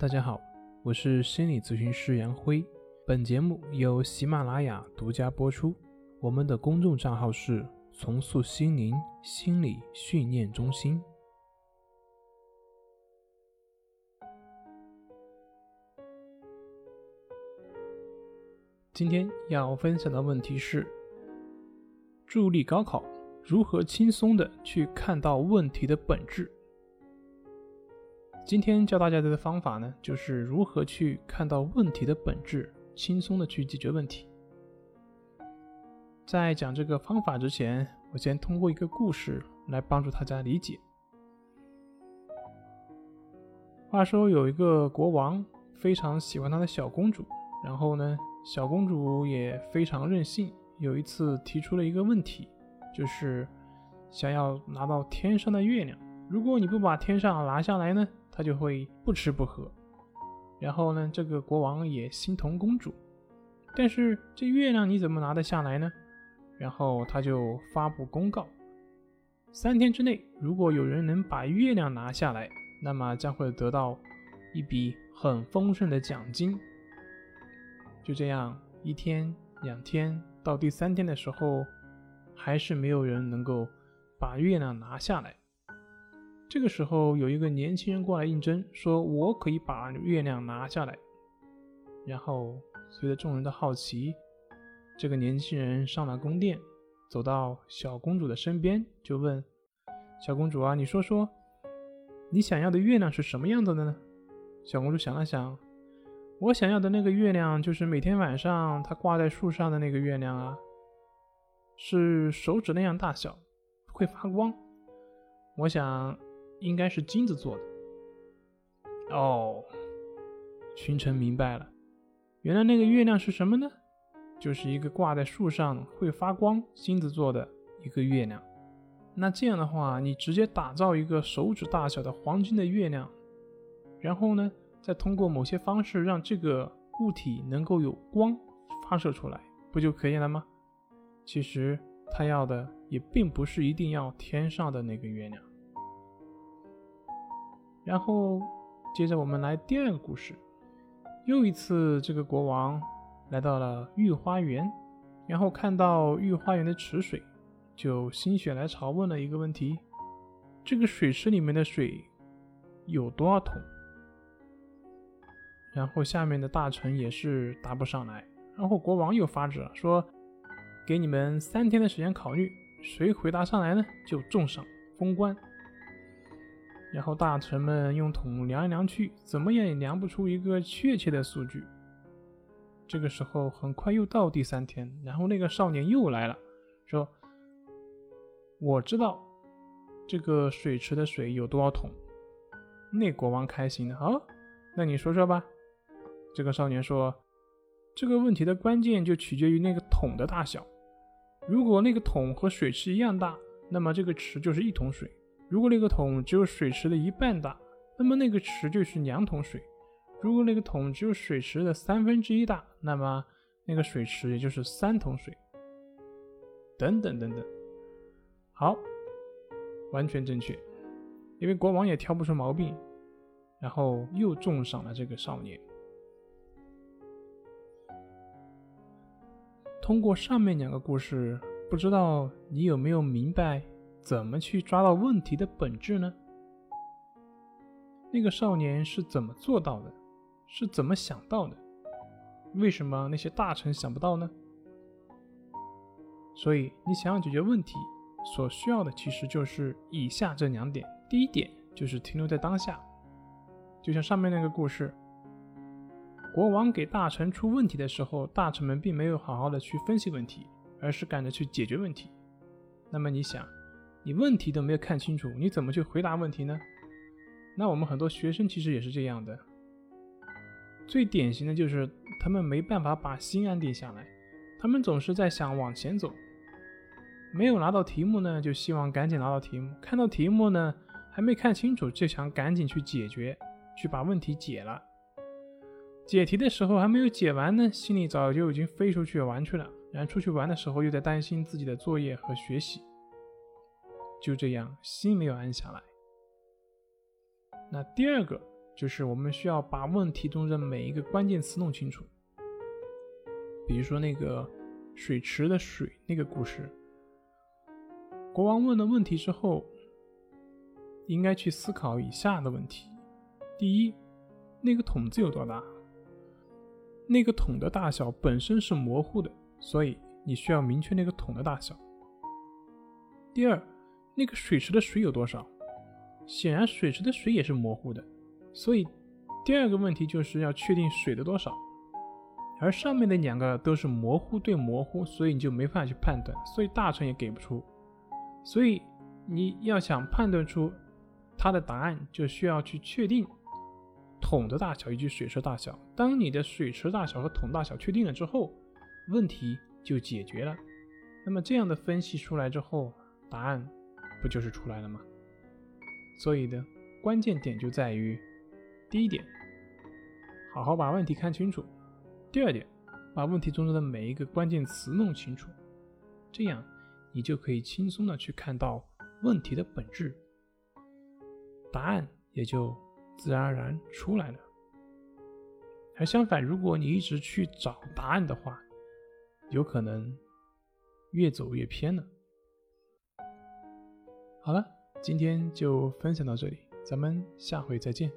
大家好，我是心理咨询师杨辉。本节目由喜马拉雅独家播出。我们的公众账号是“重塑心灵心理训练中心”。今天要分享的问题是：助力高考，如何轻松的去看到问题的本质？今天教大家的方法呢，就是如何去看到问题的本质，轻松的去解决问题。在讲这个方法之前，我先通过一个故事来帮助大家理解。话说有一个国王非常喜欢他的小公主，然后呢，小公主也非常任性，有一次提出了一个问题，就是想要拿到天上的月亮。如果你不把天上拿下来呢？他就会不吃不喝，然后呢，这个国王也心疼公主，但是这月亮你怎么拿得下来呢？然后他就发布公告：三天之内，如果有人能把月亮拿下来，那么将会得到一笔很丰盛的奖金。就这样，一天、两天，到第三天的时候，还是没有人能够把月亮拿下来。这个时候，有一个年轻人过来应征，说：“我可以把月亮拿下来。”然后，随着众人的好奇，这个年轻人上了宫殿，走到小公主的身边，就问：“小公主啊，你说说，你想要的月亮是什么样子的呢？”小公主想了想：“我想要的那个月亮，就是每天晚上它挂在树上的那个月亮啊，是手指那样大小，会发光。我想。”应该是金子做的。哦，群臣明白了，原来那个月亮是什么呢？就是一个挂在树上会发光、金子做的一个月亮。那这样的话，你直接打造一个手指大小的黄金的月亮，然后呢，再通过某些方式让这个物体能够有光发射出来，不就可以了吗？其实他要的也并不是一定要天上的那个月亮。然后，接着我们来第二个故事。又一次，这个国王来到了御花园，然后看到御花园的池水，就心血来潮问了一个问题：这个水池里面的水有多少桶？然后下面的大臣也是答不上来。然后国王又发旨了，说：给你们三天的时间考虑，谁回答上来呢，就重赏封官。然后大臣们用桶量来量去，怎么也量不出一个确切的数据。这个时候很快又到第三天，然后那个少年又来了，说：“我知道这个水池的水有多少桶。”那国王开心了，好，那你说说吧。这个少年说：“这个问题的关键就取决于那个桶的大小。如果那个桶和水池一样大，那么这个池就是一桶水。”如果那个桶只有水池的一半大，那么那个池就是两桶水；如果那个桶只有水池的三分之一大，那么那个水池也就是三桶水。等等等等，好，完全正确，因为国王也挑不出毛病，然后又重赏了这个少年。通过上面两个故事，不知道你有没有明白？怎么去抓到问题的本质呢？那个少年是怎么做到的？是怎么想到的？为什么那些大臣想不到呢？所以，你想要解决问题，所需要的其实就是以下这两点。第一点就是停留在当下，就像上面那个故事，国王给大臣出问题的时候，大臣们并没有好好的去分析问题，而是赶着去解决问题。那么你想？你问题都没有看清楚，你怎么去回答问题呢？那我们很多学生其实也是这样的。最典型的就是他们没办法把心安定下来，他们总是在想往前走，没有拿到题目呢，就希望赶紧拿到题目；看到题目呢，还没看清楚，就想赶紧去解决，去把问题解了。解题的时候还没有解完呢，心里早就已经飞出去玩去了。然后出去玩的时候，又在担心自己的作业和学习。就这样，心没有安下来。那第二个就是我们需要把问题中的每一个关键词弄清楚。比如说那个水池的水那个故事，国王问了问题之后，应该去思考以下的问题：第一，那个桶子有多大？那个桶的大小本身是模糊的，所以你需要明确那个桶的大小。第二，那个水池的水有多少？显然水池的水也是模糊的，所以第二个问题就是要确定水的多少。而上面的两个都是模糊对模糊，所以你就没法去判断，所以大臣也给不出。所以你要想判断出它的答案，就需要去确定桶的大小以及水池大小。当你的水池大小和桶大小确定了之后，问题就解决了。那么这样的分析出来之后，答案不就是出来了吗？所以呢，关键点就在于第一点，好好把问题看清楚。第二点，把问题中的每一个关键词弄清楚，这样你就可以轻松的去看到问题的本质，答案也就自然而然出来了。而相反，如果你一直去找答案的话，有可能越走越偏了。好了，今天就分享到这里，咱们下回再见。